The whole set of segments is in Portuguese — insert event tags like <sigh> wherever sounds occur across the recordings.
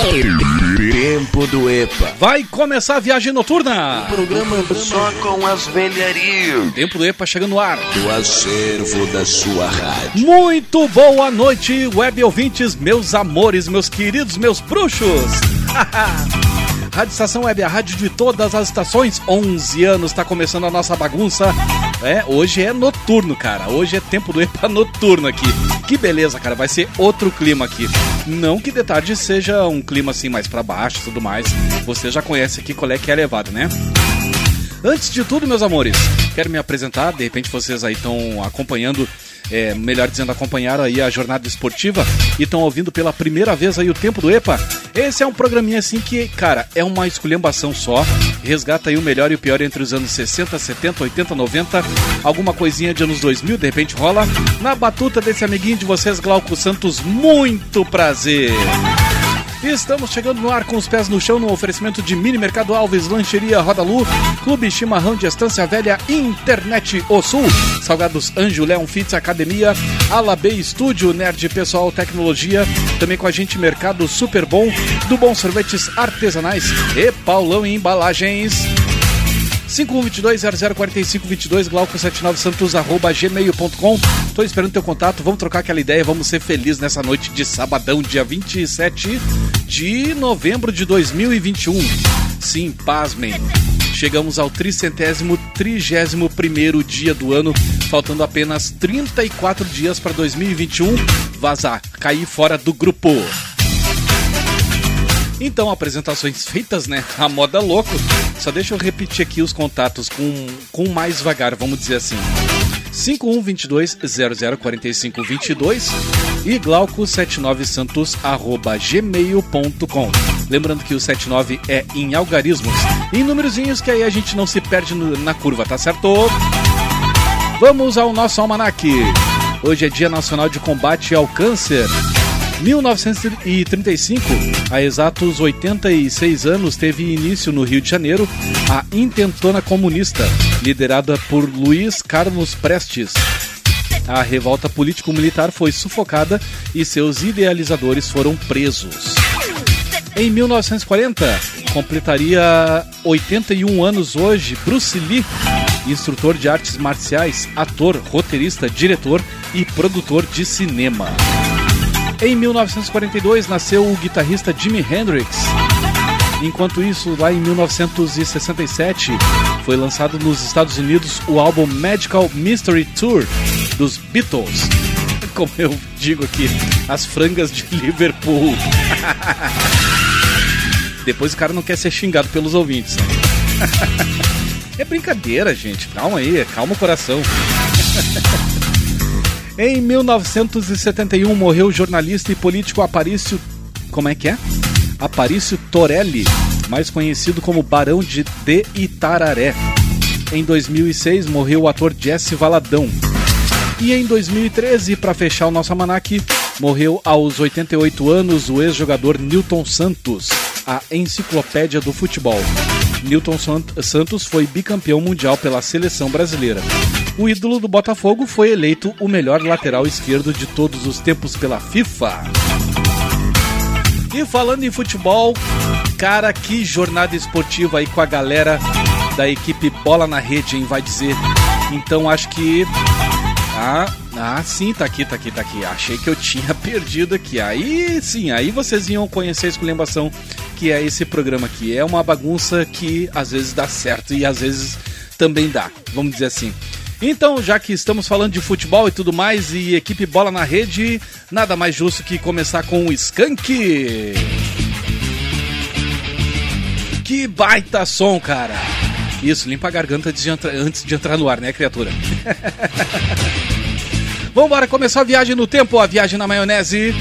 Tempo do EPA. Vai começar a viagem noturna. Programa só com as velharias. Tempo do EPA chegando no ar. Do acervo da sua rádio. Muito boa noite, web ouvintes, meus amores, meus queridos, meus bruxos. <laughs> Rádio Estação Web, a rádio de todas as estações. 11 anos, está começando a nossa bagunça. É, hoje é noturno, cara. Hoje é tempo do EPA noturno aqui. Que beleza, cara. Vai ser outro clima aqui. Não que de tarde seja um clima assim mais para baixo e tudo mais. Você já conhece aqui qual é que é elevado, né? Antes de tudo, meus amores, quero me apresentar. De repente vocês aí estão acompanhando é, melhor dizendo, acompanharam aí a jornada esportiva e estão ouvindo pela primeira vez aí o tempo do EPA. Esse é um programinha assim que, cara, é uma esculhambação só. Resgata aí o melhor e o pior entre os anos 60, 70, 80, 90, alguma coisinha de anos 2000, de repente rola. Na batuta desse amiguinho de vocês, Glauco Santos, muito prazer. Estamos chegando no ar com os pés no chão no oferecimento de Mini Mercado Alves, Lancheria Roda Lu, Clube Chimarrão de Estância Velha, Internet O Sul, Salgados Anjo, Leão Fitz Academia, Alabê Estúdio, Nerd Pessoal Tecnologia, também com a gente Mercado Super Bom, do Bom Sorvetes Artesanais e Paulão Embalagens. 5122-004522, Glauco79Santos, arroba gmail.com. Tô esperando teu contato, vamos trocar aquela ideia, vamos ser felizes nessa noite de sabadão, dia 27 de novembro de 2021. Sim, pasmem. Chegamos ao tricentésimo, trigésimo primeiro dia do ano, faltando apenas 34 dias para 2021. Vazar, cair fora do grupo. Então, apresentações feitas, né? A moda louco. Só deixa eu repetir aqui os contatos com, com mais vagar, vamos dizer assim. 5122-004522 e glauco79santos arroba gmail.com. Lembrando que o 79 é em algarismos, em númerozinhos que aí a gente não se perde na curva, tá certo? Vamos ao nosso almanaque. Hoje é Dia Nacional de Combate ao Câncer. 1935, há exatos 86 anos, teve início no Rio de Janeiro a Intentona Comunista, liderada por Luiz Carlos Prestes. A revolta político-militar foi sufocada e seus idealizadores foram presos. Em 1940, completaria 81 anos hoje Bruce Lee, instrutor de artes marciais, ator, roteirista, diretor e produtor de cinema. Em 1942 nasceu o guitarrista Jimi Hendrix. Enquanto isso, lá em 1967, foi lançado nos Estados Unidos o álbum Magical Mystery Tour dos Beatles. <laughs> Como eu digo aqui, as frangas de Liverpool. <laughs> Depois o cara não quer ser xingado pelos ouvintes. <laughs> É brincadeira, gente. Calma aí, calma o coração. Em 1971 morreu o jornalista e político Aparício. Como é que é? Aparício Torelli, mais conhecido como Barão de, de Itararé. Em 2006 morreu o ator Jesse Valadão. E em 2013, para fechar o nosso almanac, morreu aos 88 anos o ex-jogador Newton Santos, a enciclopédia do futebol. Newton Santos foi bicampeão mundial pela seleção brasileira. O ídolo do Botafogo foi eleito o melhor lateral esquerdo de todos os tempos pela FIFA. E falando em futebol, cara, que jornada esportiva aí com a galera da equipe Bola na Rede, hein, vai dizer. Então acho que. Ah, ah, sim, tá aqui, tá aqui, tá aqui. Achei que eu tinha <laughs> perdido aqui. Aí sim, aí vocês iam conhecer a esculhambação que é esse programa aqui. É uma bagunça que às vezes dá certo e às vezes também dá, vamos dizer assim. Então, já que estamos falando de futebol e tudo mais, e equipe bola na rede, nada mais justo que começar com o Skank. Que baita som, cara! Isso, limpa a garganta antes de, entrar, antes de entrar no ar, né, criatura? <laughs> Vamos começar a viagem no tempo, a viagem na maionese.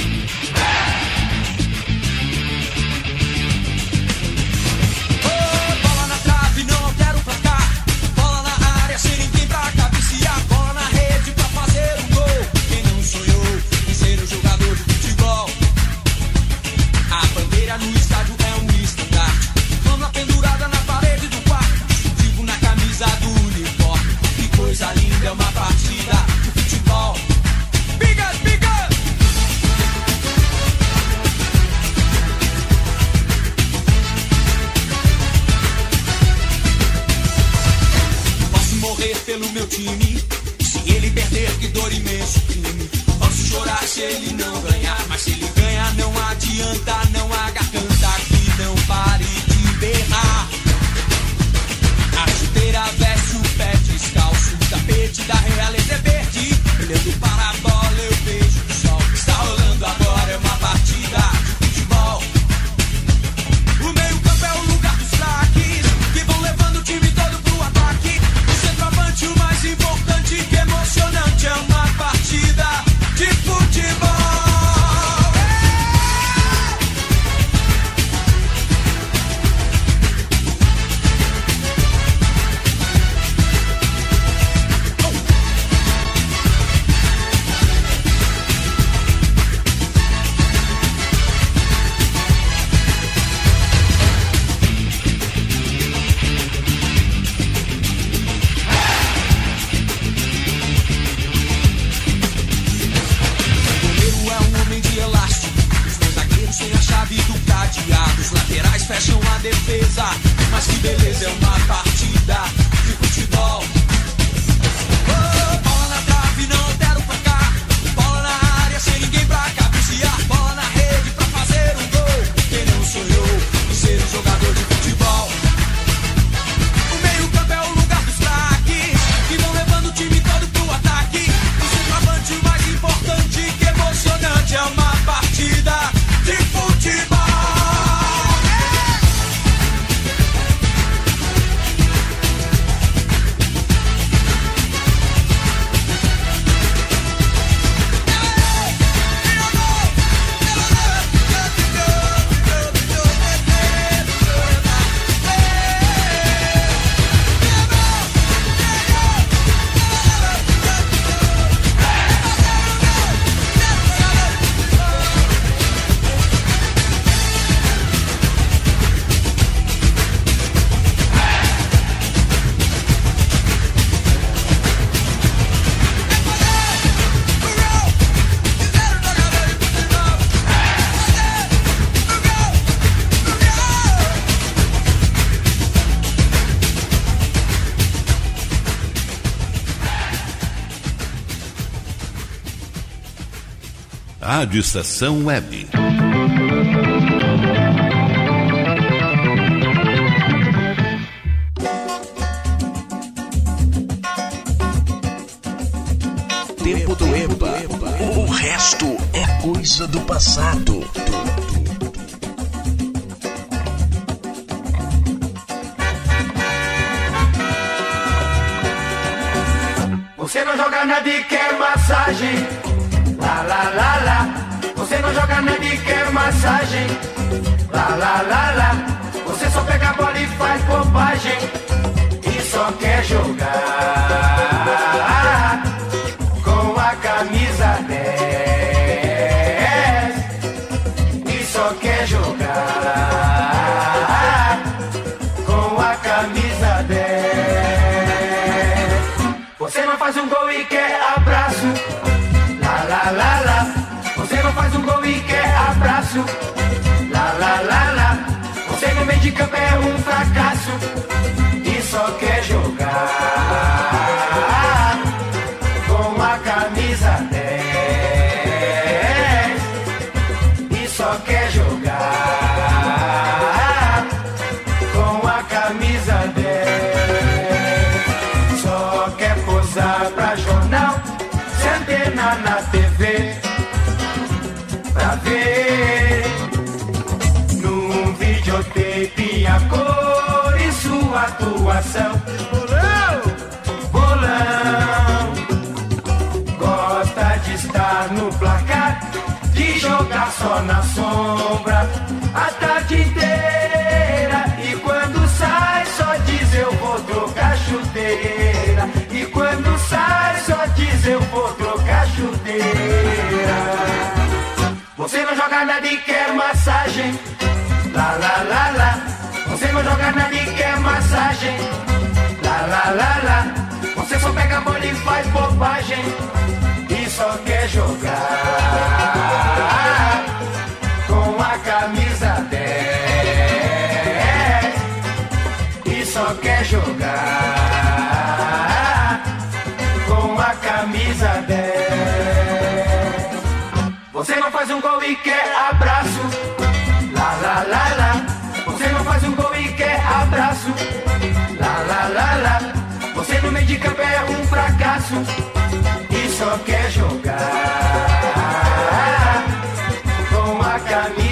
Rádio Estação Web. Tempo do EPA. O resto é coisa do passado. É um fracasso. jogar na de que é massagem. Lá, lá, lá, lá. Você não joga na de que é massagem. Lá, lá, lá, lá. Você só pega a bola e faz bobagem. E só quer jogar com a camisa 10. E só quer jogar. Um gol e quer abraço. Lá, lá, lá, lá. Você não faz um gol e quer abraço. Lá, lá, lá, lá. Você no meio de campo é um fracasso. E só quer jogar com a camisa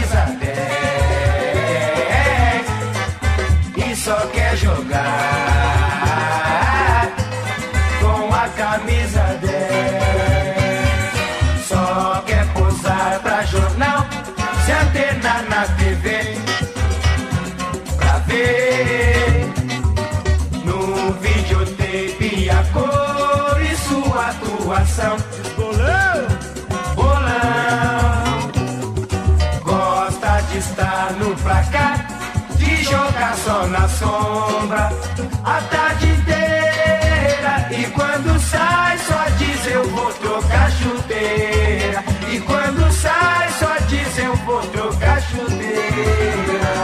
trocar chuteira. E quando sai, só diz eu vou trocar chuteira.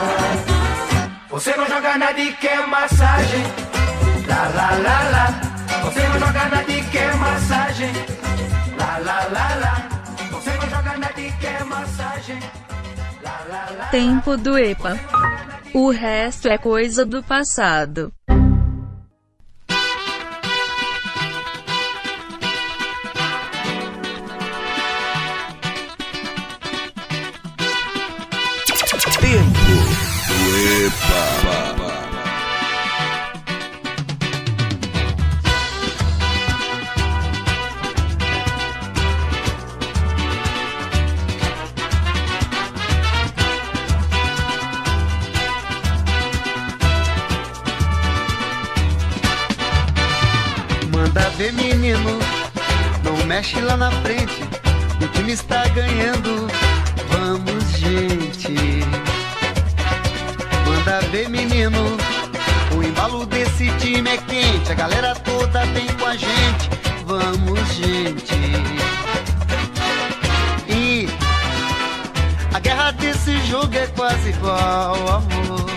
Você não joga nada e quer massagem. Lá, lá, lá, lá. Você não joga nada e quer massagem. Lá, lá, lá, lá. Você não joga nada e quer massagem. Lá, lá, lá. Tempo do EPA. O resto é coisa do passado. Menino, não mexe lá na frente. O time está ganhando. Vamos, gente. Manda ver, menino, o embalo desse time é quente. A galera toda vem com a gente. Vamos, gente. E a guerra desse jogo é quase igual, amor.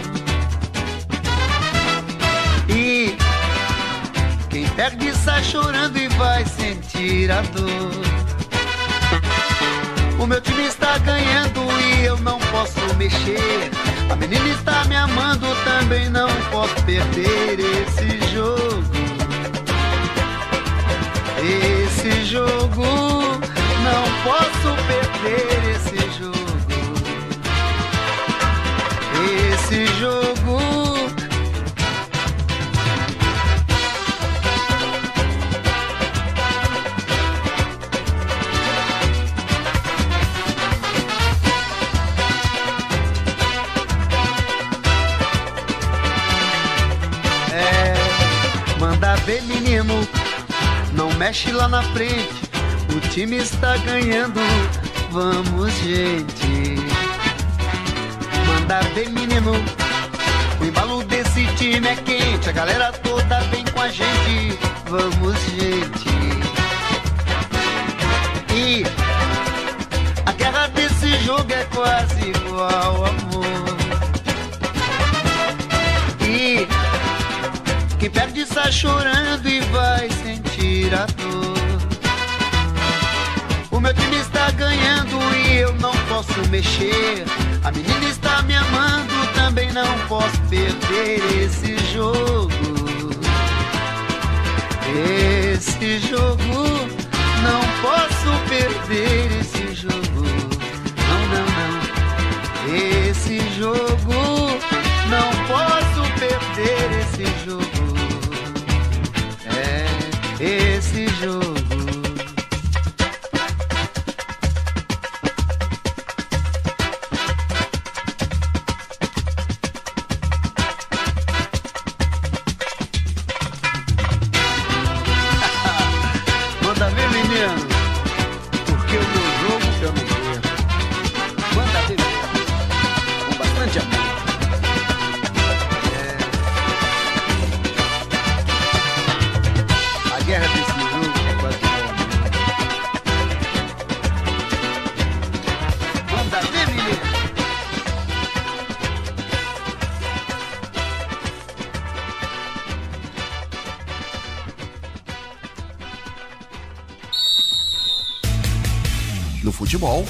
Perde sai chorando e vai sentir a dor. O meu time está ganhando e eu não posso mexer. A menina está me amando, também não posso perder esse jogo. Esse jogo, não posso perder esse jogo. Esse jogo. Ver, menino, não mexe lá na frente. O time está ganhando, vamos, gente. Manda ver, menino, o embalo desse time é quente. A galera toda vem com a gente, vamos, gente. E a guerra desse jogo é quase igual, amor. E sai chorando e vai sentir a dor. O meu time está ganhando e eu não posso mexer. A menina está me amando, também não posso perder esse jogo. Esse jogo, não posso perder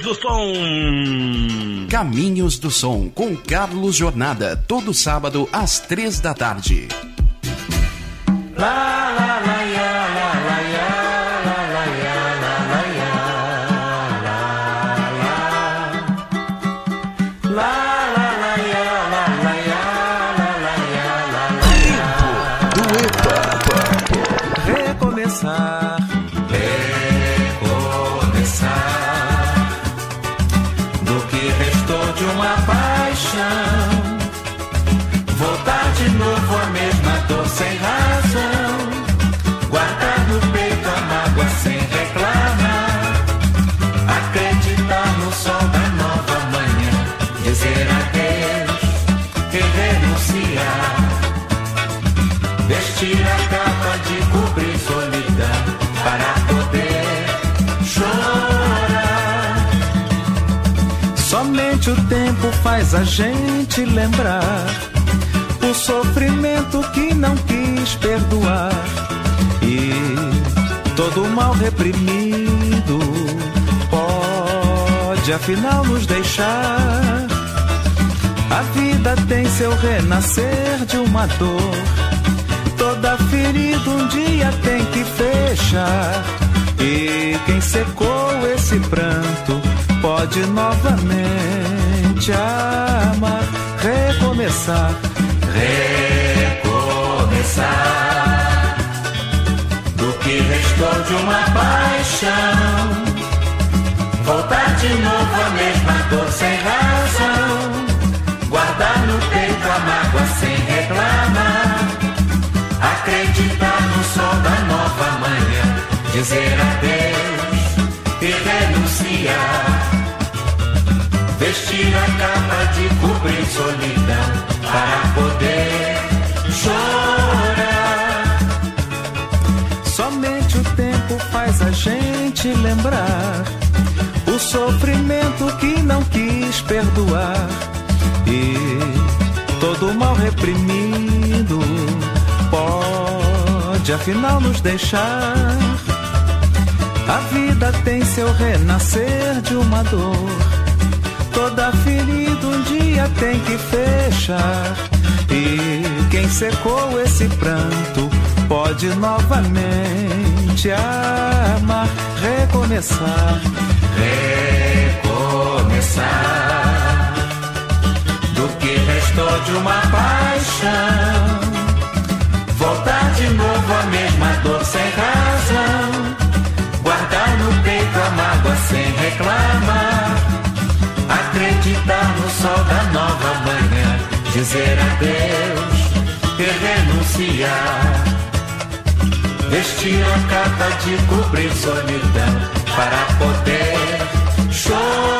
Caminhos do Som. Caminhos do Som com Carlos Jornada, todo sábado às três da tarde. Faz a gente lembrar o sofrimento que não quis perdoar e todo mal reprimido pode afinal nos deixar. A vida tem seu renascer de uma dor. Toda ferida um dia tem que fechar. E quem secou esse pranto pode novamente amar, recomeçar recomeçar do que restou de uma paixão. Voltar de novo a mesma dor sem razão. Guardar no peito a mágoa sem reclamar. Acreditar no sol da nova manhã. Dizer adeus e renunciar. Vestir a capa de cobrir solidão para poder chorar. Somente o tempo faz a gente lembrar o sofrimento que não quis perdoar e todo mal reprimido pode afinal nos deixar. A vida tem seu renascer de uma dor. Toda ferida um dia tem que fechar. E quem secou esse pranto pode novamente amar, recomeçar, recomeçar. Do que restou de uma paixão, voltar de novo a mesma dor sem razão, guardar no peito a mágoa sem reclamar acreditar no sol da nova manhã, dizer adeus e renunciar. Vestir a capa de cobrir solidão para poder chorar.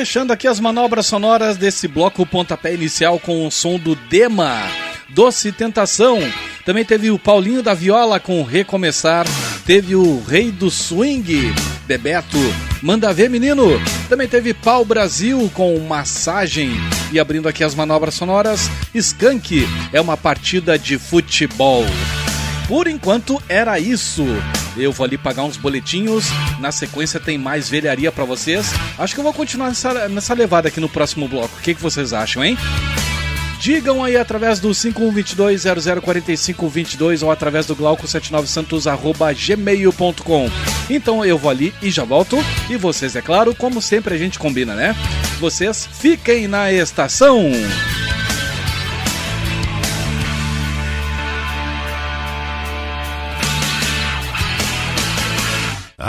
Fechando aqui as manobras sonoras desse bloco pontapé inicial com o som do Dema, Doce Tentação. Também teve o Paulinho da Viola com Recomeçar. Teve o Rei do Swing, Bebeto, Manda Ver Menino. Também teve Pau Brasil com Massagem. E abrindo aqui as manobras sonoras, Skank é uma partida de futebol. Por enquanto era isso. Eu vou ali pagar uns boletinhos. Na sequência tem mais velharia para vocês. Acho que eu vou continuar nessa, nessa levada aqui no próximo bloco. O que, que vocês acham, hein? Digam aí através do 5122-004522 ou através do glauco79santos.gmail.com. Então eu vou ali e já volto. E vocês, é claro, como sempre a gente combina, né? Vocês fiquem na estação.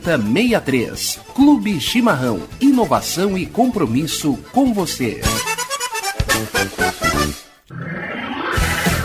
7063. Clube Chimarrão. Inovação e compromisso com você.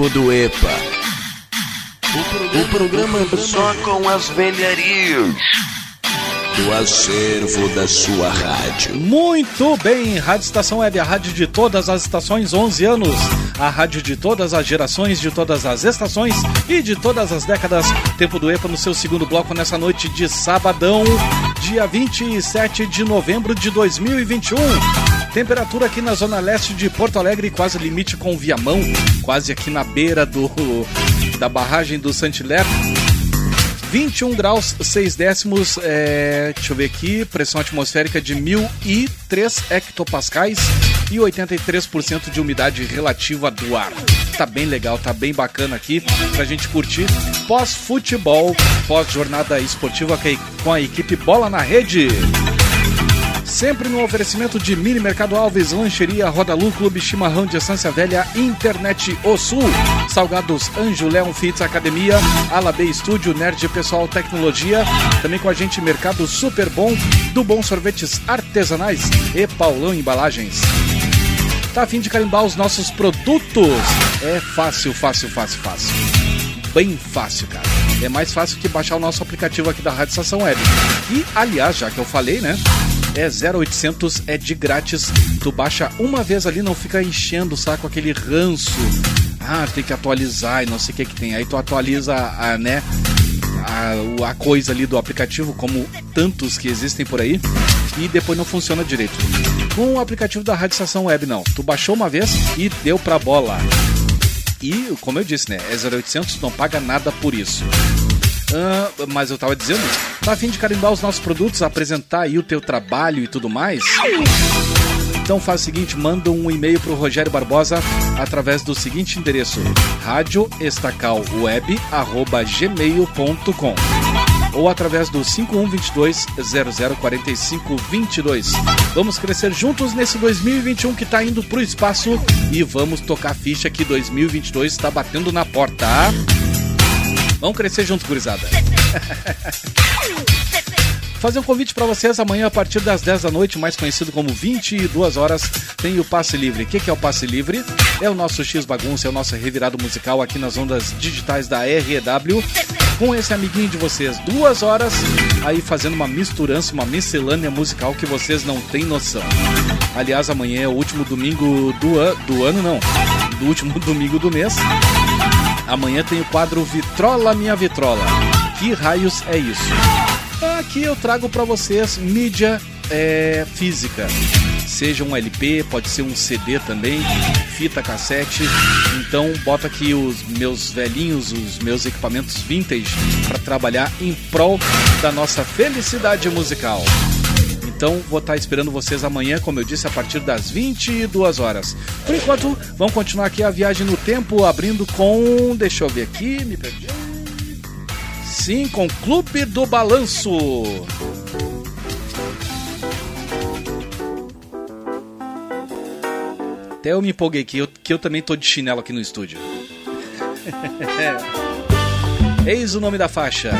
Tempo do EPA. O programa só com as velharias do acervo da sua rádio. Muito bem, Rádio Estação Web, a rádio de todas as estações, 11 anos. A rádio de todas as gerações, de todas as estações e de todas as décadas. Tempo do EPA no seu segundo bloco nessa noite de sabadão, dia 27 de novembro de 2021. Temperatura aqui na zona leste de Porto Alegre, quase limite com Viamão, quase aqui na beira do da barragem do Santilé. 21 graus 6 décimos, é, deixa eu ver aqui, pressão atmosférica de 1003 hectopascais e 83% de umidade relativa do ar. Tá bem legal, tá bem bacana aqui pra gente curtir pós-futebol, pós-jornada esportiva com a equipe Bola na Rede. Sempre no oferecimento de Mini Mercado Alves, Lancheria Rodalu, Clube Chimarrão de Velha, Internet O Sul, Salgados Anjo Leão Fits Academia, Alabê Estúdio, Nerd Pessoal Tecnologia, também com a gente Mercado Super Bom, do Bom Sorvetes Artesanais e Paulão Embalagens. Tá a fim de carimbar os nossos produtos? É fácil, fácil, fácil, fácil. Bem fácil, cara. É mais fácil que baixar o nosso aplicativo aqui da Rádio Estação Web. E, aliás, já que eu falei, né? É 0800, é de grátis. Tu baixa uma vez ali, não fica enchendo o saco aquele ranço. Ah, tem que atualizar e não sei o que que tem. Aí tu atualiza a, né, a, a coisa ali do aplicativo, como tantos que existem por aí, e depois não funciona direito. Com o aplicativo da Rádio Estação Web, não. Tu baixou uma vez e deu pra bola. E, como eu disse, né? É 0800, não paga nada por isso. Ah, mas eu tava dizendo, tá a fim de carimbar os nossos produtos, apresentar aí o teu trabalho e tudo mais? Então faz o seguinte, manda um e-mail pro Rogério Barbosa através do seguinte endereço: radioestacalweb@gmail.com ou através do 5122 0045 22. Vamos crescer juntos nesse 2021 que tá indo pro espaço e vamos tocar ficha que 2022 está batendo na porta. Vamos crescer juntos, gurizada. <laughs> Fazer um convite para vocês amanhã a partir das 10 da noite, mais conhecido como 22 horas, tem o Passe Livre. O que, que é o Passe Livre? É o nosso X Bagunça, é o nosso revirado musical aqui nas ondas digitais da REW, com esse amiguinho de vocês. Duas horas aí fazendo uma misturança, uma miscelânea musical que vocês não têm noção. Aliás, amanhã é o último domingo do, an do ano, não, do último <laughs> domingo do mês. Amanhã tem o quadro Vitrola Minha Vitrola. Que raios é isso? Aqui eu trago para vocês mídia é, física. Seja um LP, pode ser um CD também, fita cassete. Então bota aqui os meus velhinhos, os meus equipamentos vintage para trabalhar em prol da nossa felicidade musical. Então vou estar esperando vocês amanhã, como eu disse, a partir das 22 horas. Por enquanto, vamos continuar aqui a viagem no tempo, abrindo com. Deixa eu ver aqui, me perdi. Sim, com Clube do Balanço. Até eu me empolguei aqui, que eu também tô de chinelo aqui no estúdio. <laughs> É. Eis o nome da faixa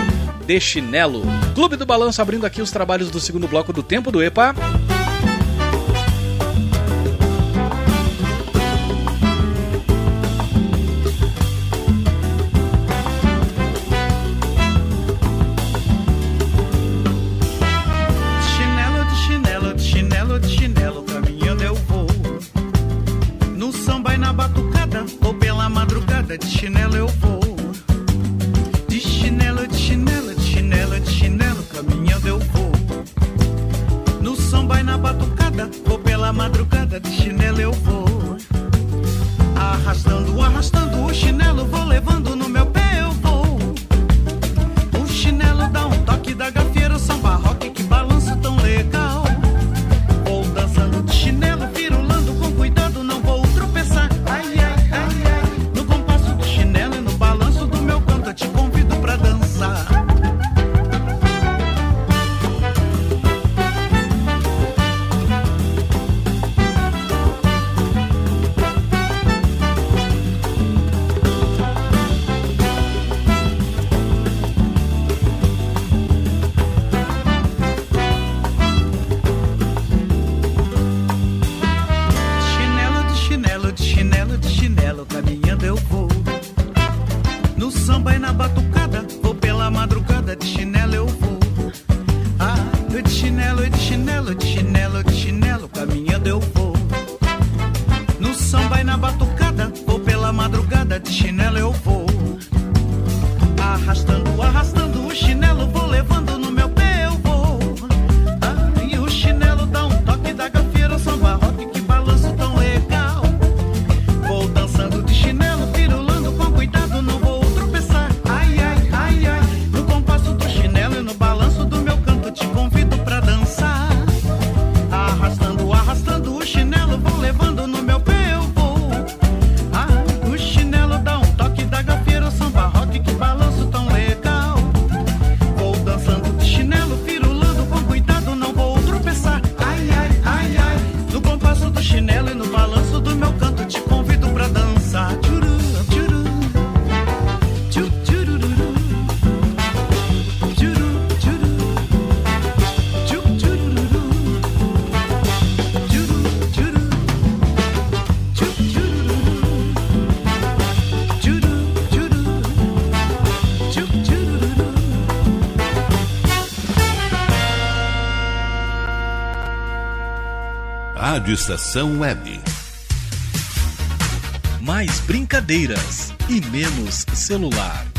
de chinelo. Clube do Balanço abrindo aqui os trabalhos do segundo bloco do Tempo do EPA. Rádio Estação Web. Mais brincadeiras e menos celular.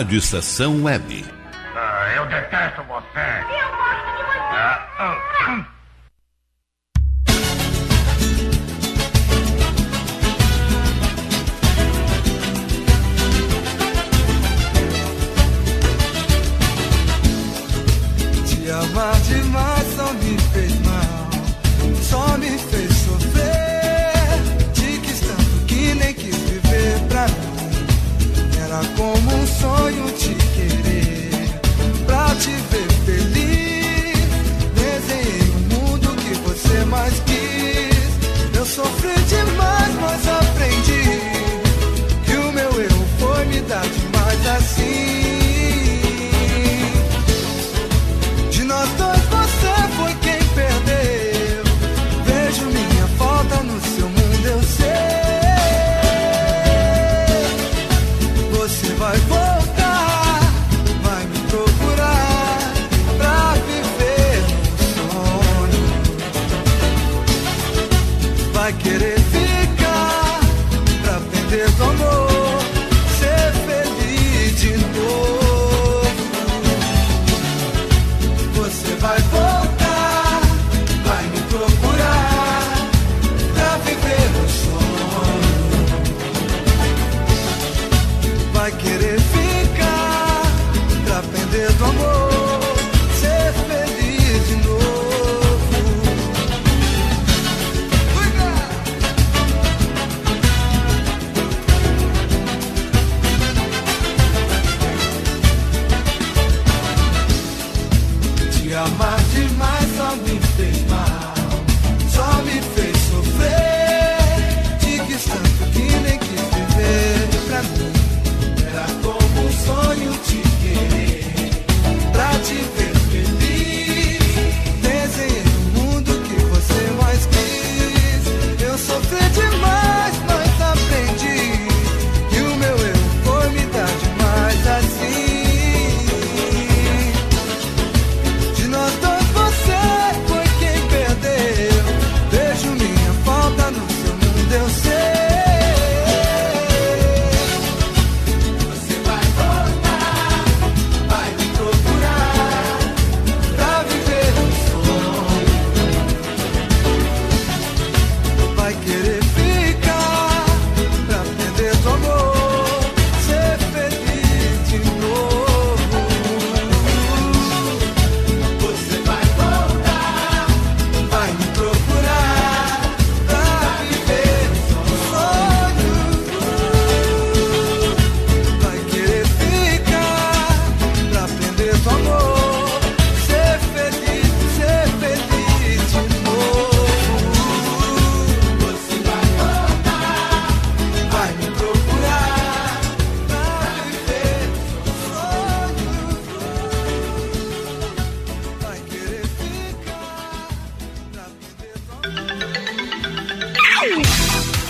Rádio Estação Web. Ah, eu detesto você. Eu gosto de você. Ah, ah, Te amar demais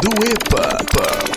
do EPA.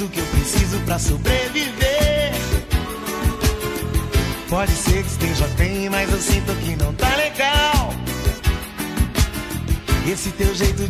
o que eu preciso para sobreviver. Pode ser que esteja bem, mas eu sinto que não tá legal. Esse teu jeito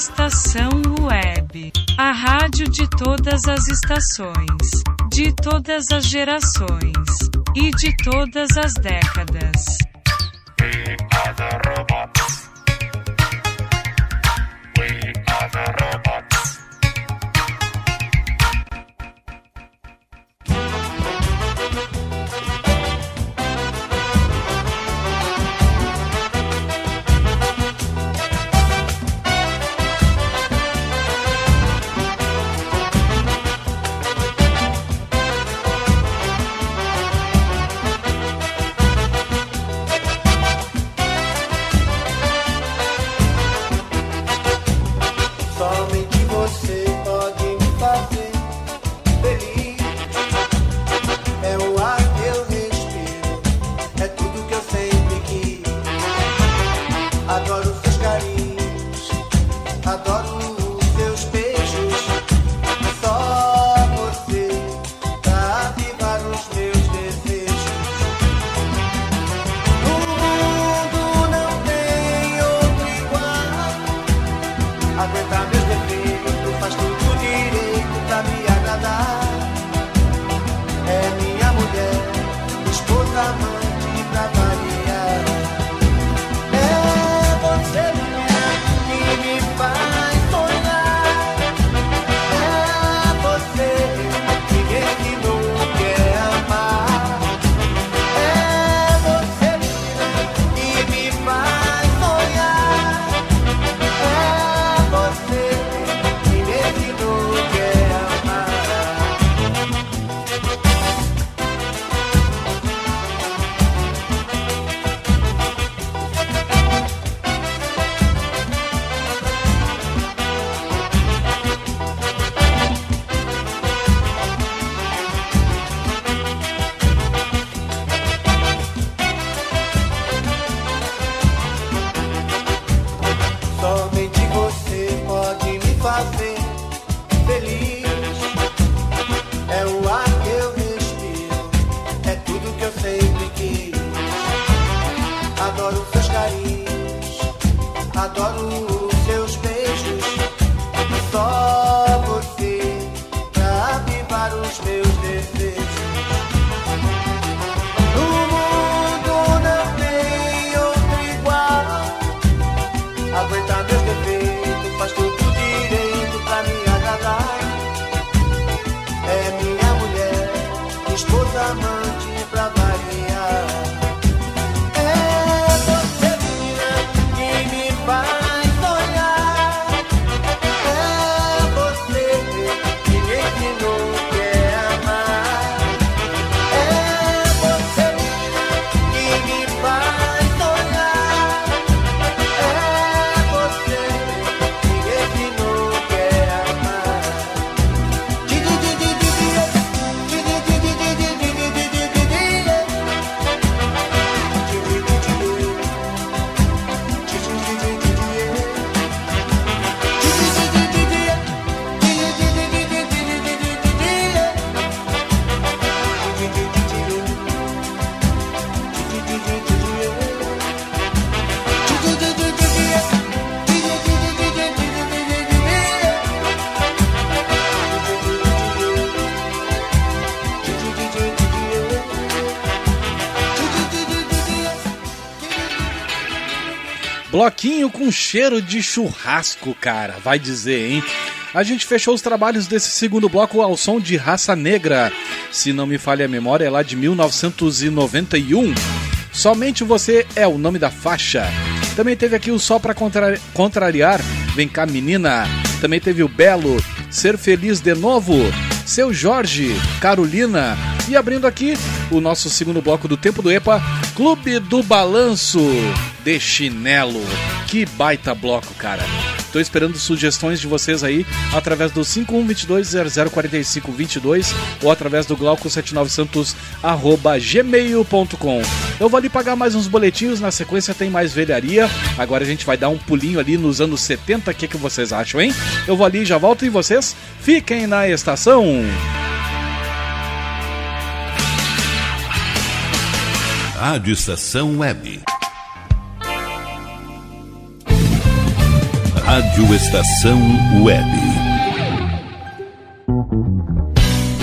Estação Web. A rádio de todas as estações, de todas as gerações e de todas as décadas. Bloquinho com cheiro de churrasco, cara, vai dizer, hein? A gente fechou os trabalhos desse segundo bloco ao som de Raça Negra. Se não me falha a memória, é lá de 1991. Somente Você é o nome da faixa. Também teve aqui o Só Pra contra- Contrariar, Vem cá Menina. Também teve o Belo, Ser Feliz de Novo, Seu Jorge, Carolina. E abrindo aqui o nosso segundo bloco do Tempo do EPA, Clube do Balanço de Chinelo. Que baita bloco, cara. Tô esperando sugestões de vocês aí através do 5122004522 ou através do glauco79santos arroba gmail.com. Eu vou ali pagar mais uns boletinhos, na sequência tem mais velharia. Agora a gente vai dar um pulinho ali nos anos 70, o que, que vocês acham, hein? Eu vou ali já volto e vocês fiquem na estação. Rádio Estação Web. Rádio Estação Web.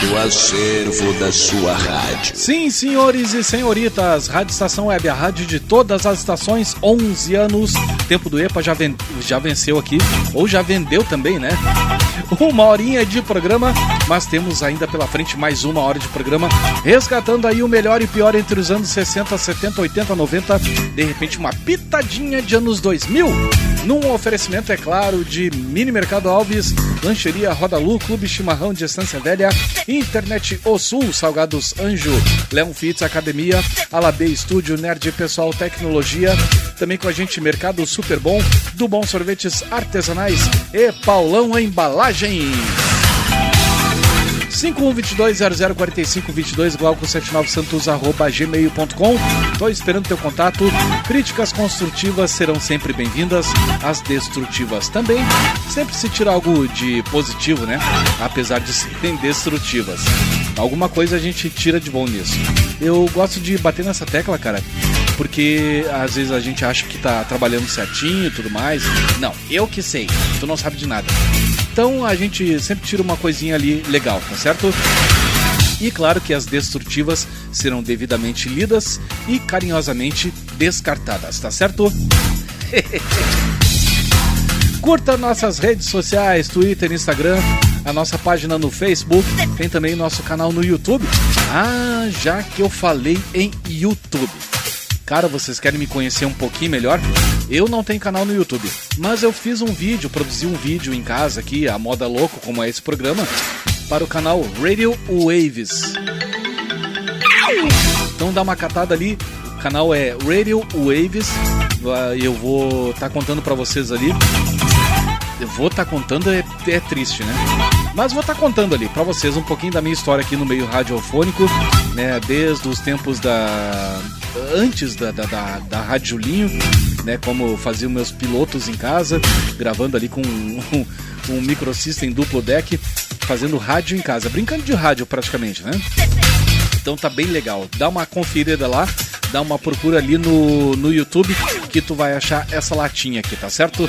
do acervo da sua rádio. Sim, senhores e senhoritas, Rádio Estação Web, a rádio de todas as estações, 11 anos. Tempo do EPA já, ven- já venceu aqui, ou já vendeu também, né? Uma horinha de programa, mas temos ainda pela frente mais uma hora de programa, resgatando aí o melhor e pior entre os anos 60, 70, 80, 90, de repente uma pitadinha de anos 2000. Num oferecimento, é claro, de Mini Mercado Alves, Lancheria Roda Lu, Clube Chimarrão de Estância Velha, Internet O Sul, Salgados Anjo, Leão Fitz Academia, Alabê Estúdio, Nerd Pessoal Tecnologia, também com a gente Mercado Super Bom, do Bom Sorvetes Artesanais e Paulão Embalagens. 5122-004522, glauco79santos, arroba gmail.com. Tô esperando teu contato. Críticas construtivas serão sempre bem-vindas, as destrutivas também. Sempre se tira algo de positivo, né? Apesar de serem destrutivas. Alguma coisa a gente tira de bom nisso. Eu gosto de bater nessa tecla, cara, porque às vezes a gente acha que tá trabalhando certinho e tudo mais. Não, eu que sei, tu não sabe de nada. Então a gente sempre tira uma coisinha ali legal, tá certo? E claro que as destrutivas serão devidamente lidas e carinhosamente descartadas, tá certo? <laughs> Curta nossas redes sociais, Twitter, Instagram, a nossa página no Facebook, tem também nosso canal no YouTube. Ah, já que eu falei em YouTube. Cara, vocês querem me conhecer um pouquinho melhor? Eu não tenho canal no YouTube, mas eu fiz um vídeo, produzi um vídeo em casa aqui, a moda louco, como é esse programa, para o canal Radio Waves. Então dá uma catada ali, o canal é Radio Waves, eu vou estar tá contando para vocês ali. Vou estar tá contando, é, é triste, né? Mas vou estar tá contando ali para vocês um pouquinho da minha história aqui no meio radiofônico, né? Desde os tempos da. Antes da, da, da, da Rádio Julinho, né? Como fazia meus pilotos em casa, gravando ali com um, um microsystem duplo deck, fazendo rádio em casa, brincando de rádio praticamente, né? Então tá bem legal. Dá uma conferida lá, dá uma procura ali no, no YouTube que tu vai achar essa latinha aqui, tá certo?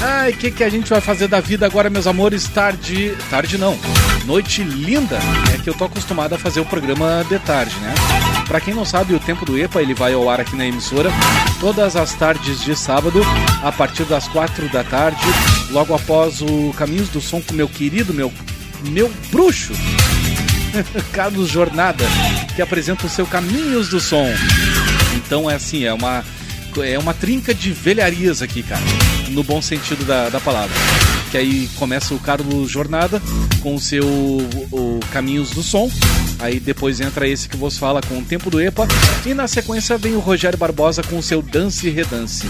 Ai, o que, que a gente vai fazer da vida agora, meus amores? Tarde. Tarde não. Noite linda. É que eu tô acostumado a fazer o programa de tarde, né? Pra quem não sabe, o tempo do EPA ele vai ao ar aqui na emissora todas as tardes de sábado, a partir das quatro da tarde, logo após o Caminhos do Som com meu querido, meu, meu bruxo, <laughs> Carlos Jornada, que apresenta o seu Caminhos do Som. Então é assim, é uma é uma trinca de velharias aqui, cara. No bom sentido da, da palavra. Que aí começa o Carlos Jornada com o seu o Caminhos do Som. Aí depois entra esse que vos fala com o Tempo do EPA. E na sequência vem o Rogério Barbosa com o seu Dance e Redance.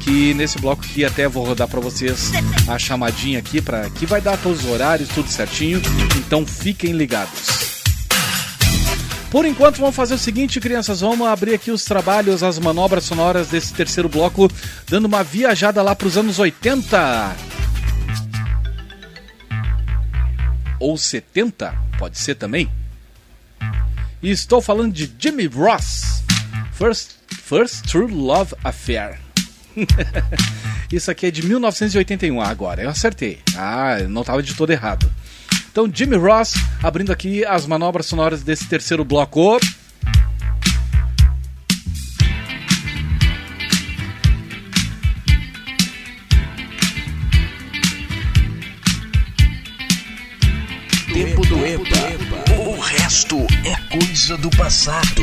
Que nesse bloco aqui até vou rodar para vocês a chamadinha aqui, para que vai dar todos os horários, tudo certinho. Então fiquem ligados. Por enquanto, vamos fazer o seguinte, crianças. Vamos abrir aqui os trabalhos, as manobras sonoras desse terceiro bloco, dando uma viajada lá para os anos 80. Ou 70, pode ser também. E estou falando de Jimmy Ross. First, First True Love Affair. <laughs> Isso aqui é de 1981 agora, eu acertei. Ah, não estava de todo errado. Então, Jimmy Ross abrindo aqui as manobras sonoras desse terceiro bloco. Tempo do EPA. O resto é coisa do passado.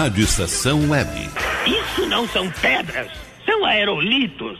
Rádio Estação Web. Isso não são pedras, são aerolitos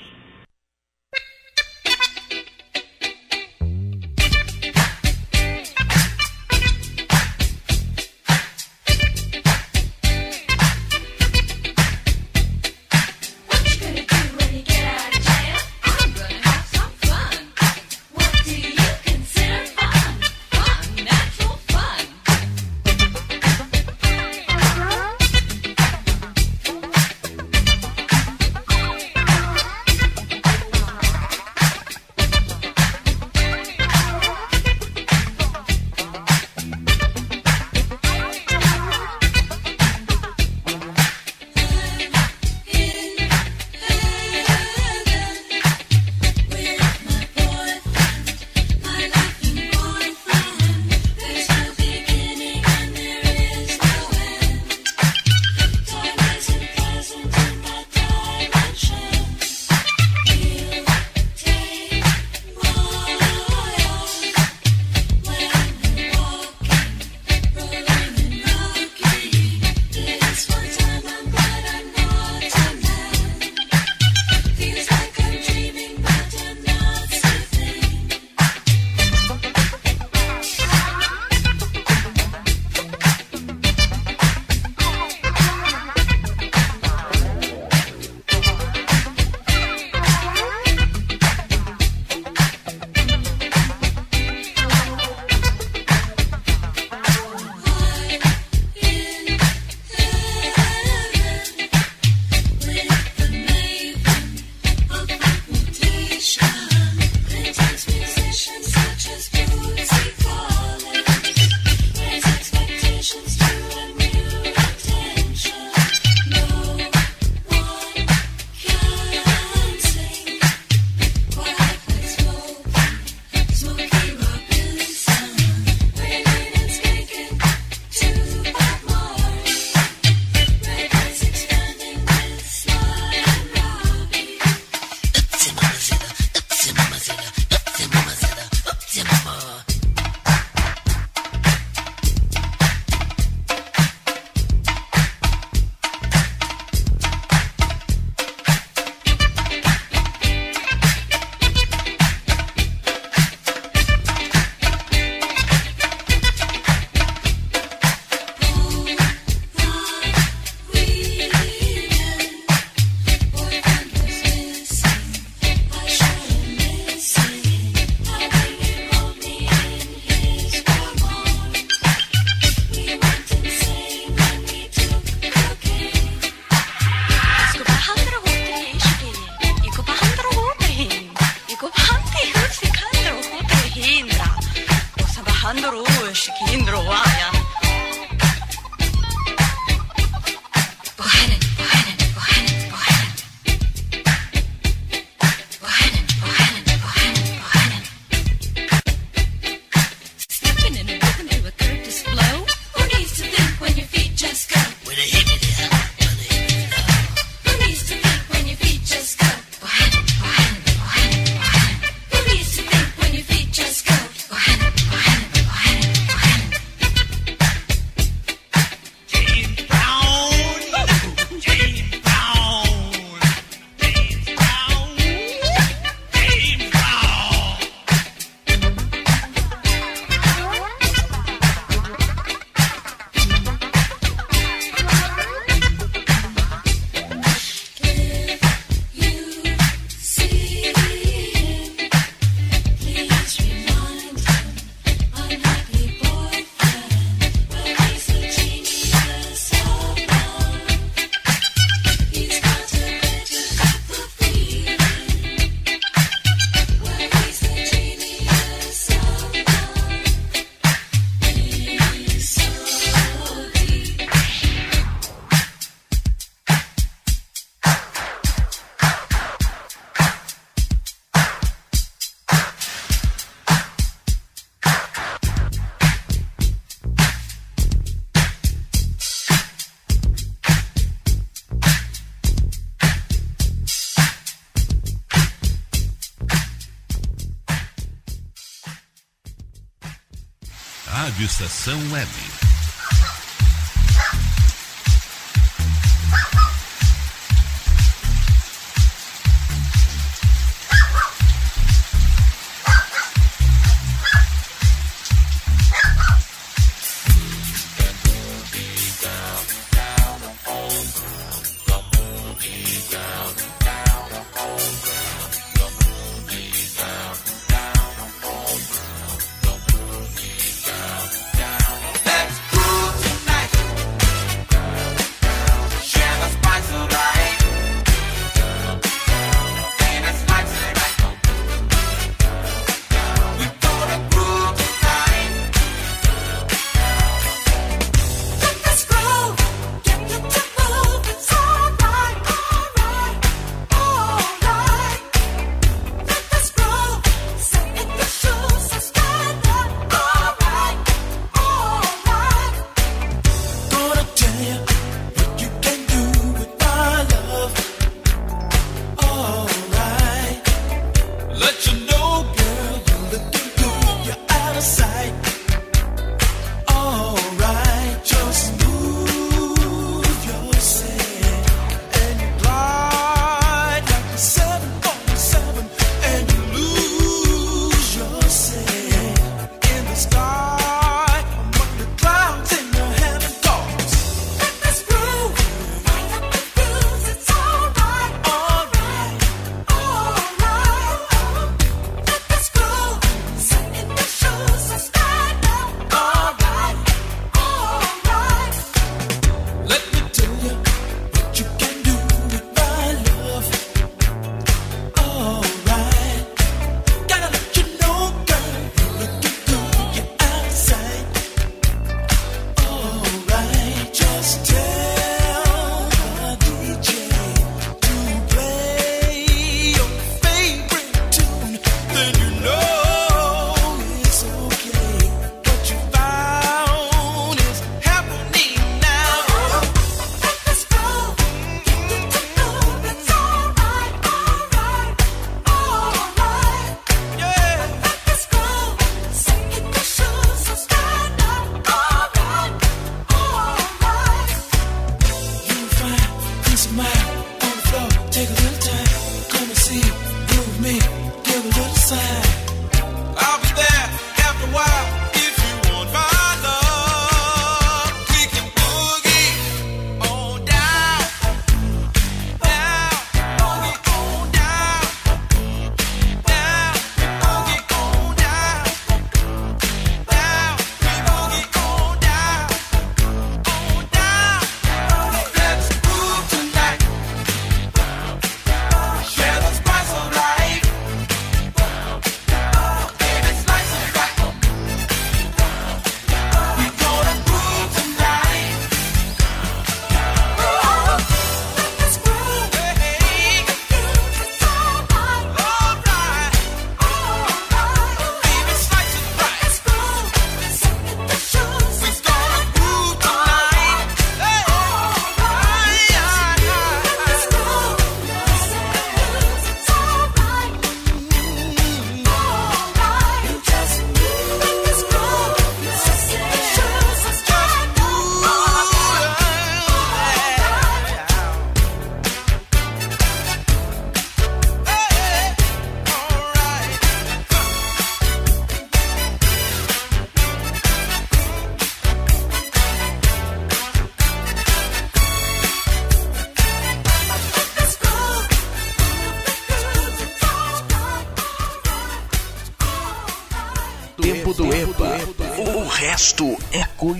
Estação Web.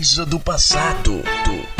Coisa do passado. You'll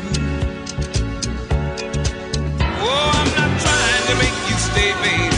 Baby.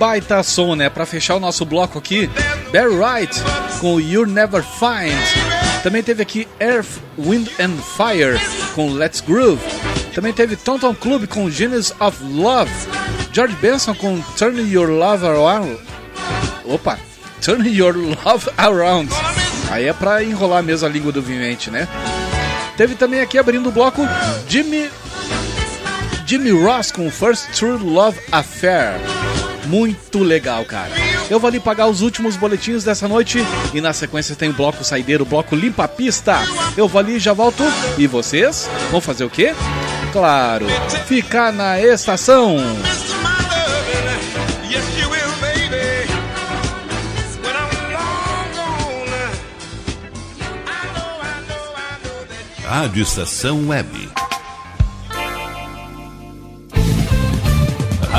Baita som, né? Pra fechar o nosso bloco aqui, Barry Wright com You'll Never Find. Também teve aqui Earth, Wind and Fire com Let's Groove. Também teve Tonton Club com Genius of Love. George Benson com Turn Your Love Around. Opa! Turn Your Love Around. Aí é pra enrolar mesmo a língua do vivente, né? Teve também aqui abrindo o bloco Jimmy Jimmy Ross com First True Love Affair. Muito legal, cara. Eu vou ali pagar os últimos boletins dessa noite e na sequência tem o bloco saideiro, o bloco limpa pista. Eu vou ali já volto. E vocês vão fazer o quê? Claro, ficar na estação. Rádio Estação Web.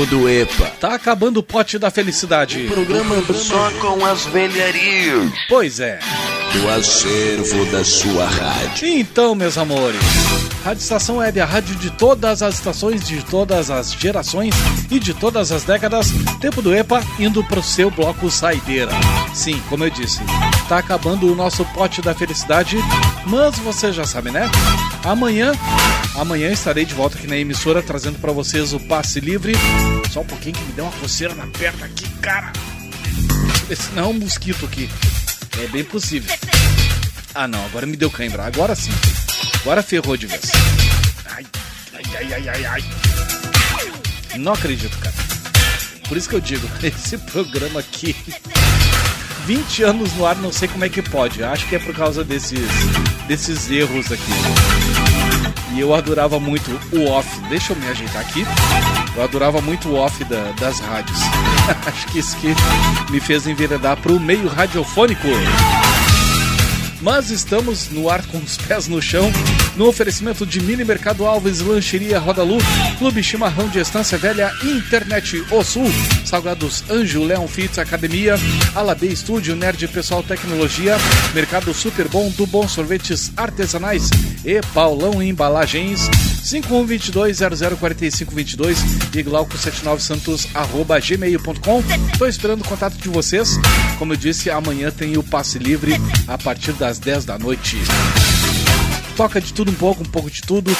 Tempo do EPA. Tá acabando o pote da felicidade. Programa só com as velharias. Pois é. Do acervo da sua rádio. Então, meus amores, Rádio Estação Web, a rádio de todas as estações, de todas as gerações e de todas as décadas. Tempo do EPA indo pro seu bloco saideira. Sim, como eu disse, tá acabando o nosso pote da felicidade, mas você já sabe, né? Amanhã, amanhã estarei de volta aqui na emissora trazendo para vocês o passe livre. Só um pouquinho que me deu uma coceira na perna aqui, cara. Esse não é um mosquito aqui. É bem possível. Ah, não, agora me deu cãibra. Agora sim. Agora ferrou de vez. Ai, ai, ai, ai, ai. Não acredito, cara. Por isso que eu digo, <laughs> esse programa aqui. 20 anos no ar, não sei como é que pode. Acho que é por causa desses, desses erros aqui. E eu adorava muito o off. Deixa eu me ajeitar aqui. Eu adorava muito o off da- das rádios. <laughs> Acho que isso que me fez enveredar para o meio radiofônico. Mas estamos no ar com os pés no chão, no oferecimento de Mini Mercado Alves, Lancheria Roda Lu, Clube Chimarrão de Estância Velha, Internet O Sul, Salgados Anjo, Leon Fitz Academia, Alabê Estúdio, Nerd Pessoal Tecnologia, Mercado Super Bom do Bom Sorvetes Artesanais e Paulão Embalagens, 5122-004522 e Glauco79santos arroba gmail.com. Tô esperando o contato de vocês. Como eu disse, amanhã tem o passe livre a partir das 10 da noite. Toca de tudo um pouco, um pouco de tudo.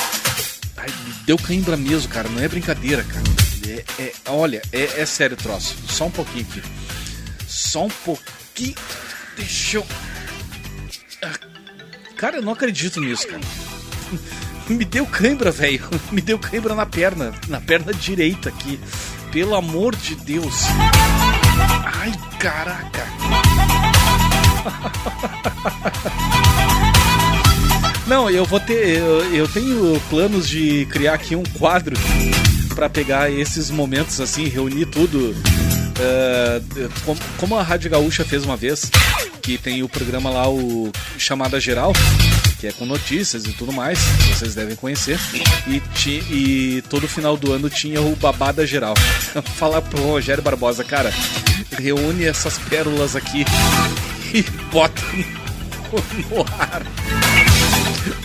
Ai, me deu cãibra mesmo, cara. Não é brincadeira, cara. É, é- olha, é, é sério o troço. Só um pouquinho aqui. Só um pouquinho. Deixa eu. Ah, Cara, eu não acredito nisso, cara. <laughs> Me deu cãibra, velho. <laughs> Me deu cãibra na perna. Na perna direita aqui. Pelo amor de Deus. Ai, caraca. <laughs> Não, eu vou ter. Eu, eu tenho planos de criar aqui um quadro pra pegar esses momentos assim, reunir tudo. eh, com- como a Rádio Gaúcha fez uma vez, que tem o programa lá, o Chamada Geral, que é com notícias e tudo mais, vocês devem conhecer. E, ti- e todo final do ano tinha o Babada Geral. <laughs> Falar pro Rogério Barbosa, cara, reúne essas pérolas aqui <laughs> e bota no ar.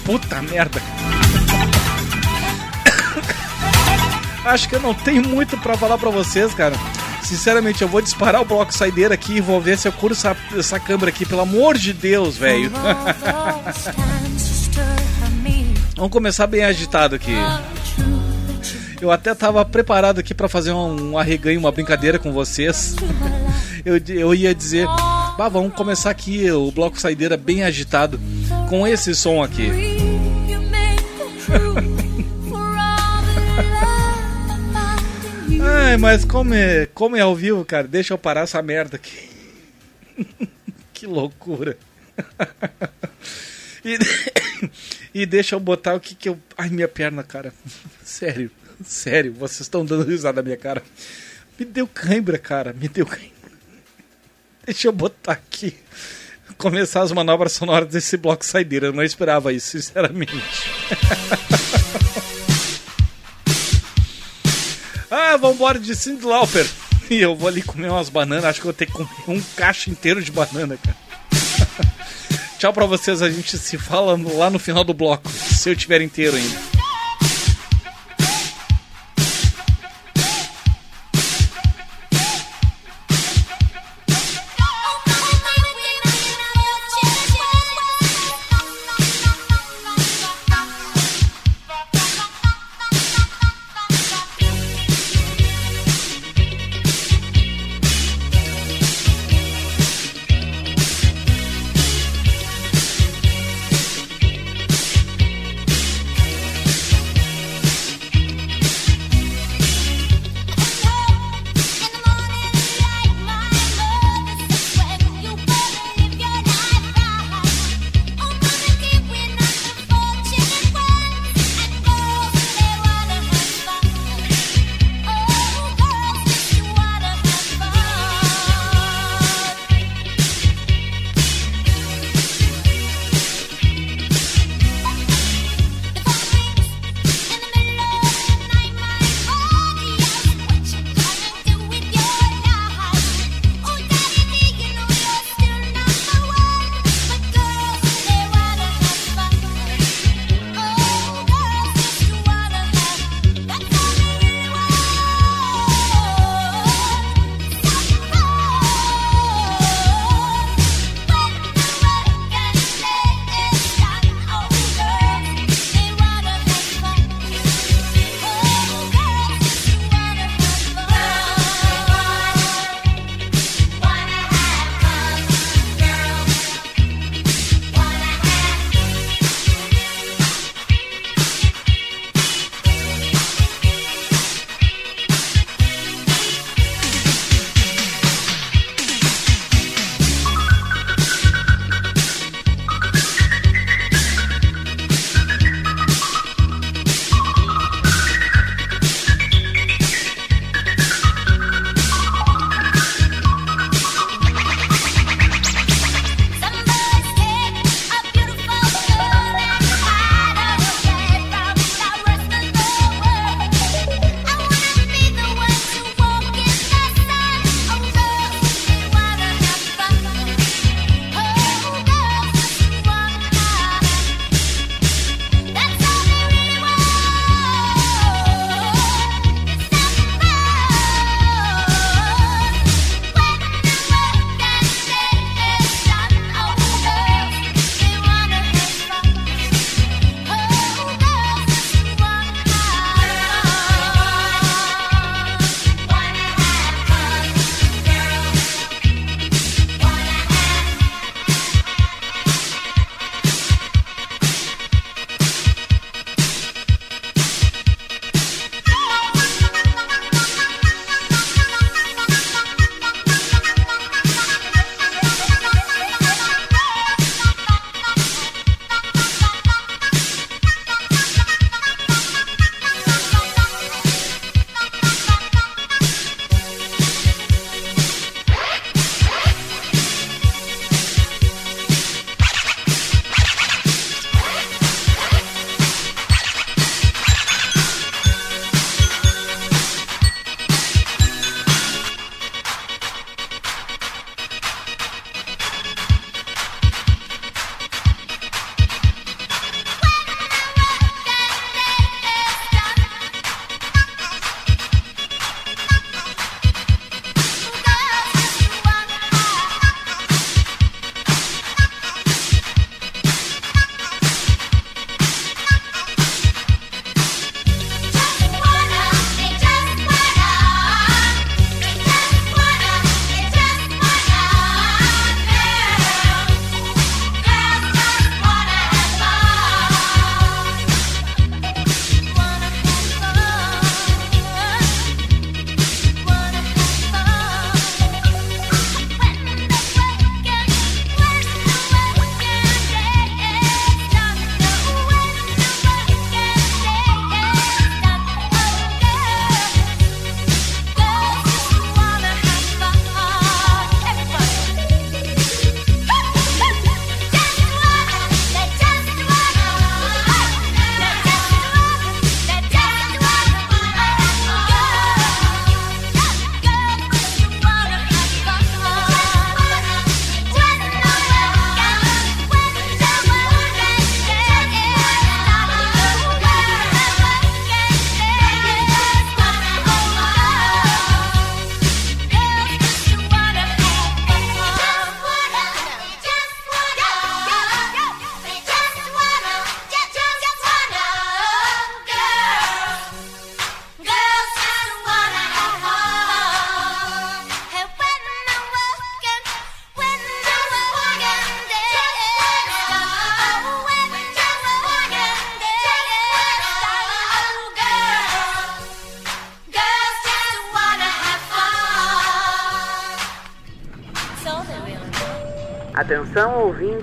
Puta merda. <coughs> Acho que eu não tenho muito pra falar pra vocês, cara. Sinceramente, eu vou disparar o bloco saideira aqui e vou ver se eu curo essa, essa câmera aqui, pelo amor de Deus, velho. Vamos começar bem agitado aqui. Eu até tava preparado aqui pra fazer um, um arreganho, uma brincadeira com vocês. Eu, eu ia dizer, bah, vamos começar aqui o bloco saideira bem agitado com esse som aqui. <laughs> Ai, mas como é, como é ao vivo, cara, deixa eu parar essa merda aqui. <laughs> que loucura. <laughs> e, <coughs> e deixa eu botar o que que eu. Ai, minha perna, cara. Sério, sério, vocês estão dando risada na minha cara. Me deu cãibra, cara, me deu cãibra. Deixa eu botar aqui. <laughs> Começar as manobras sonoras desse bloco saideira. Eu não esperava isso, sinceramente. <laughs> ah, vambora de Cindy Lauper. E eu vou ali comer umas bananas. Acho que vou ter que comer um caixa inteiro de banana, cara. <laughs> Tchau pra vocês. A gente se fala lá no final do bloco. Se eu tiver inteiro ainda.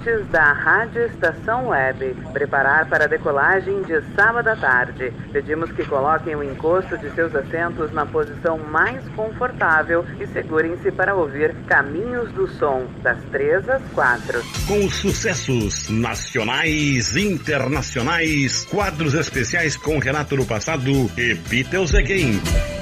Ouvintes da Rádio Estação Web. Preparar para a decolagem de sábado à tarde. Pedimos que coloquem o encosto de seus assentos na posição mais confortável e segurem-se para ouvir Caminhos do Som, das 3 às 4. Com sucessos nacionais, internacionais, quadros especiais com Renato no passado e Beatles Again.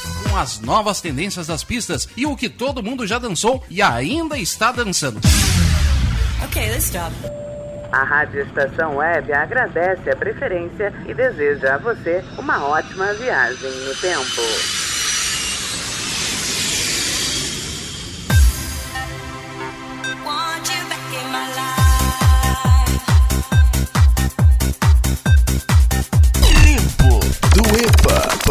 com as novas tendências das pistas e o que todo mundo já dançou e ainda está dançando. Ok, let's stop. A Rádio Estação Web agradece a preferência e deseja a você uma ótima viagem no tempo. Tempo do EPA.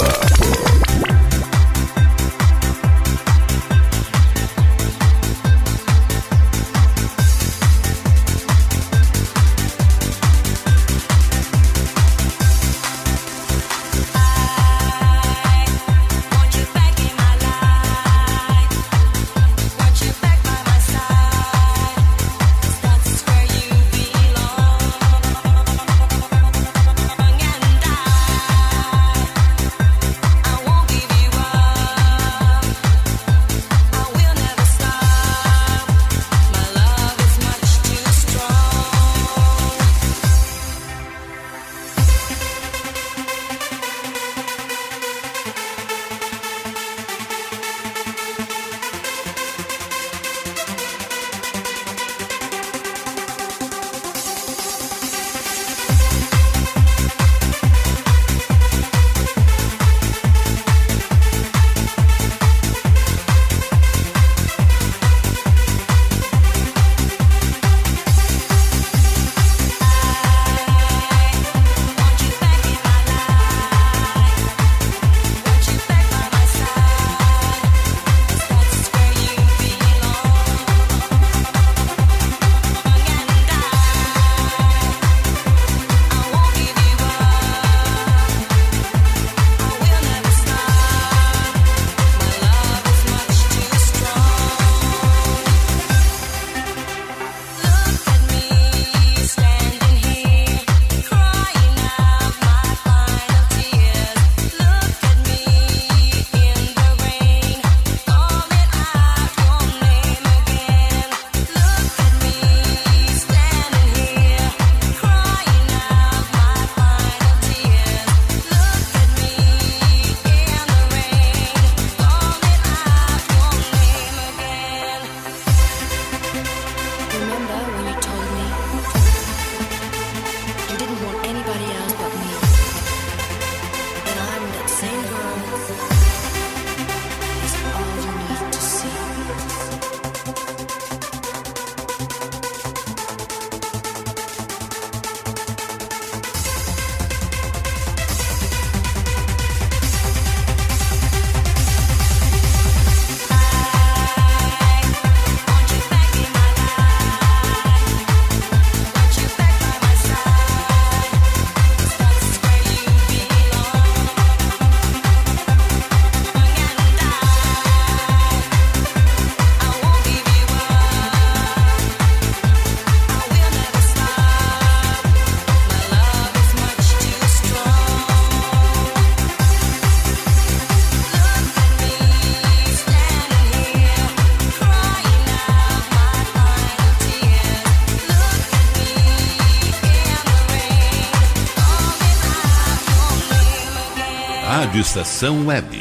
Estação Web.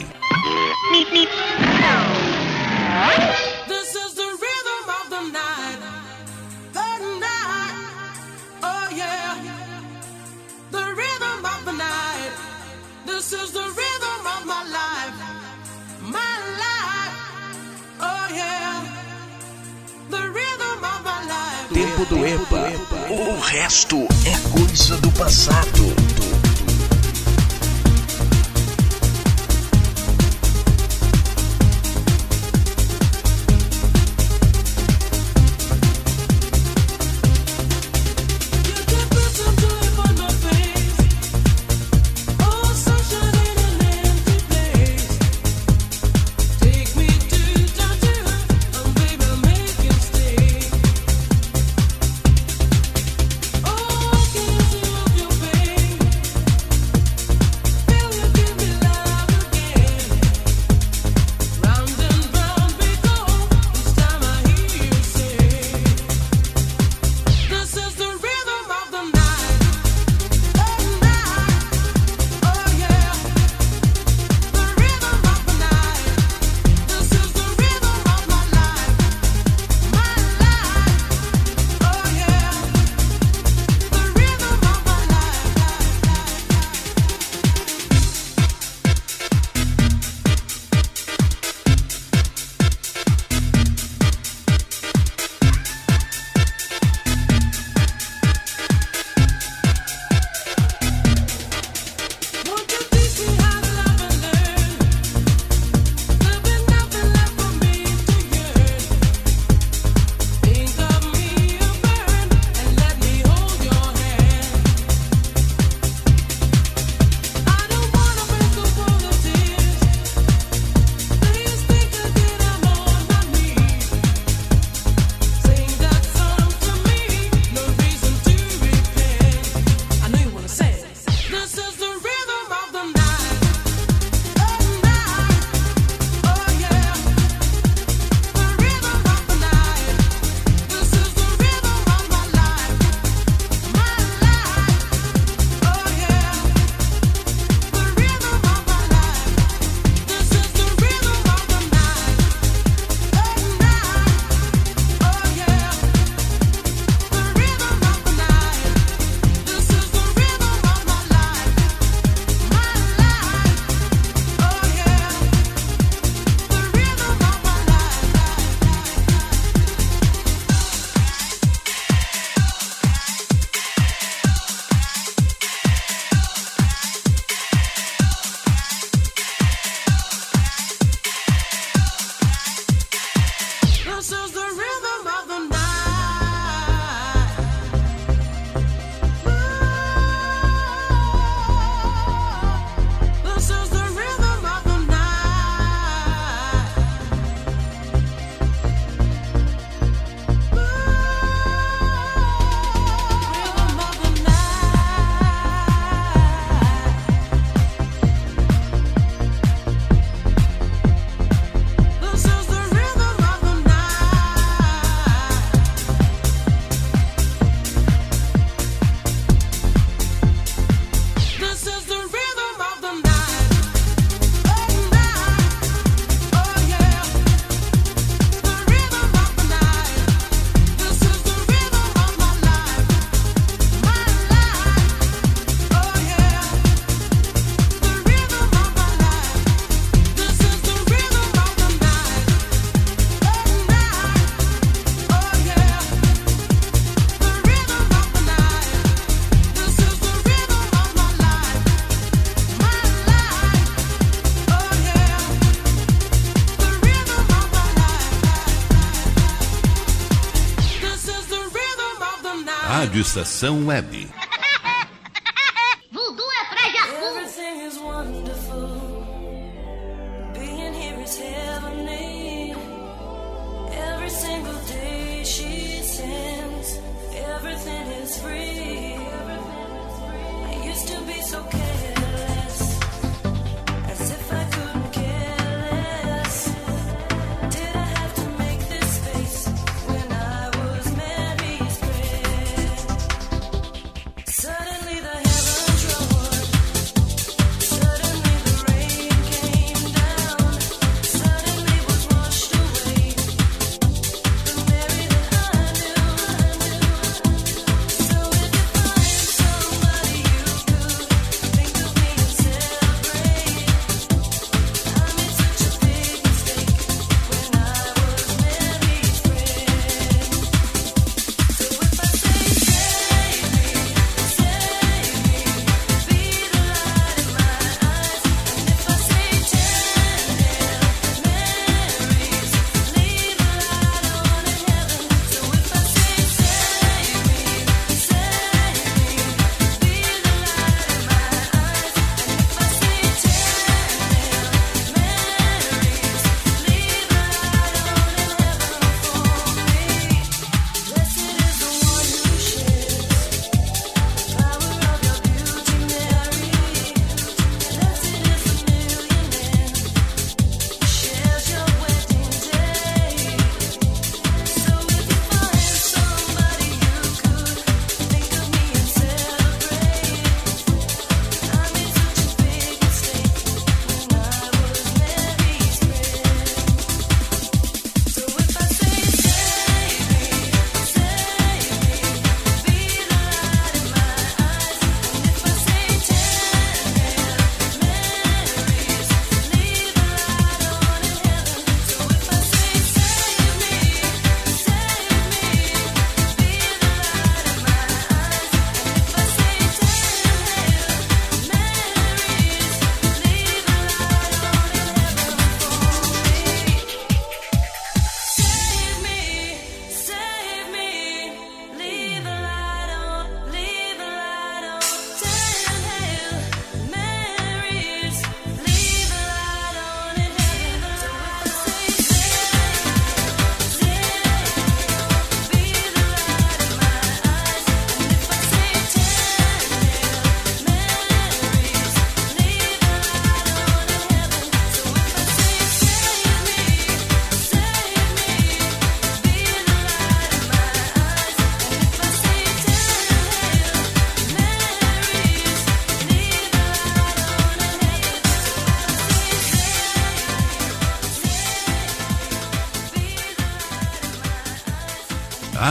Estação Web.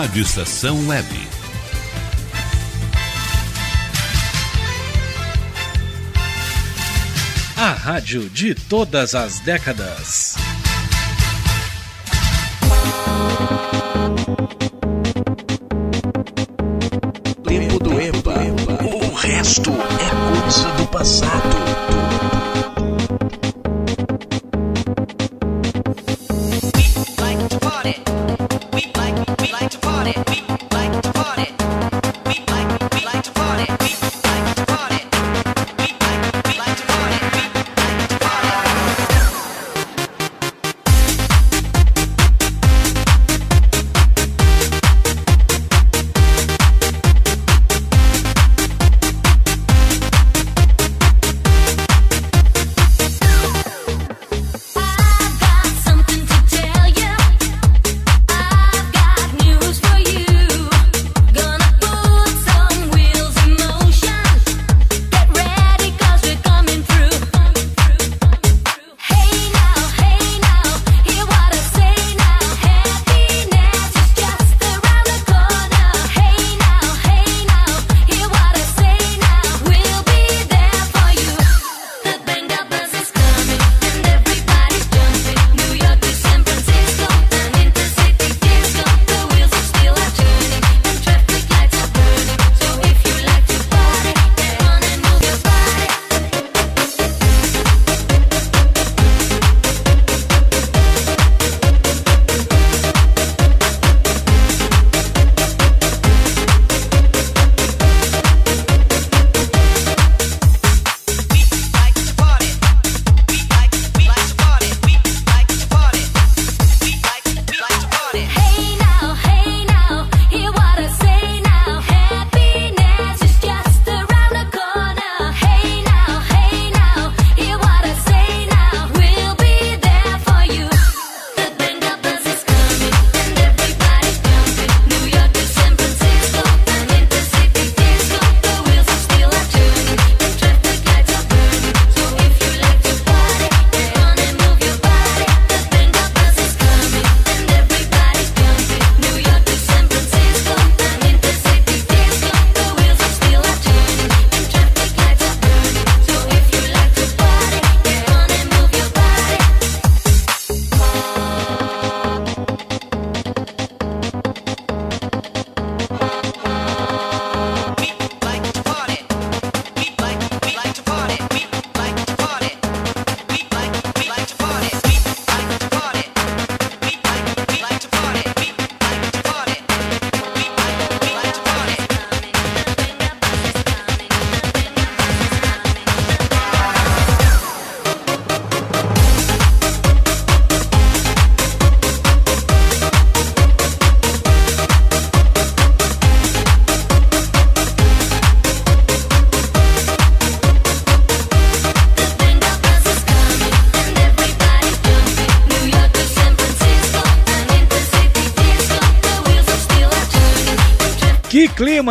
Rádio Estação Web. A rádio de todas as décadas.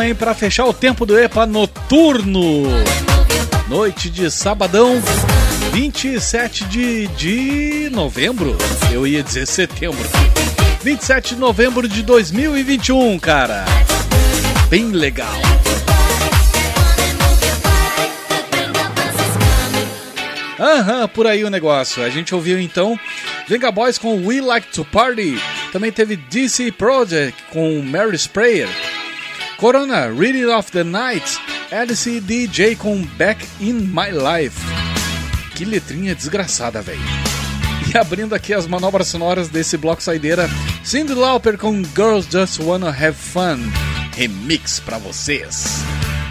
Hein, para fechar o tempo do EPA noturno. Noite de sabadão, 27 de, de novembro. Eu ia dizer setembro. 27 de novembro de 2021, cara. Bem legal. Aham, por aí o negócio. A gente ouviu então Venga Boys com We Like to Party. Também teve DC Project com Mary Sprayer. Corona, Reading of the Night. Alice DJ com Back in My Life. Que letrinha desgraçada, velho. E abrindo aqui as manobras sonoras desse bloco saideira, Cindy Lauper com Girls Just Wanna Have Fun. Remix pra vocês.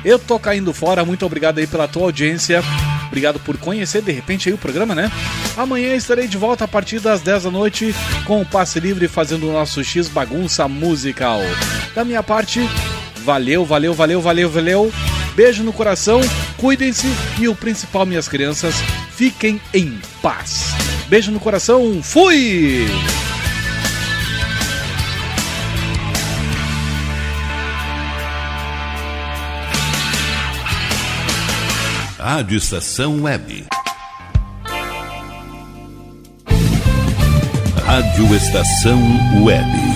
Eu tô caindo fora, muito obrigado aí pela tua audiência. Obrigado por conhecer de repente aí o programa, né? Amanhã estarei de volta a partir das 10 da noite com o passe livre fazendo o nosso X bagunça musical. Da minha parte, valeu, valeu, valeu, valeu, valeu. Beijo no coração, cuidem-se e o principal, minhas crianças, fiquem em paz. Beijo no coração, fui! Rádio Estação Web. Rádio Estação Web.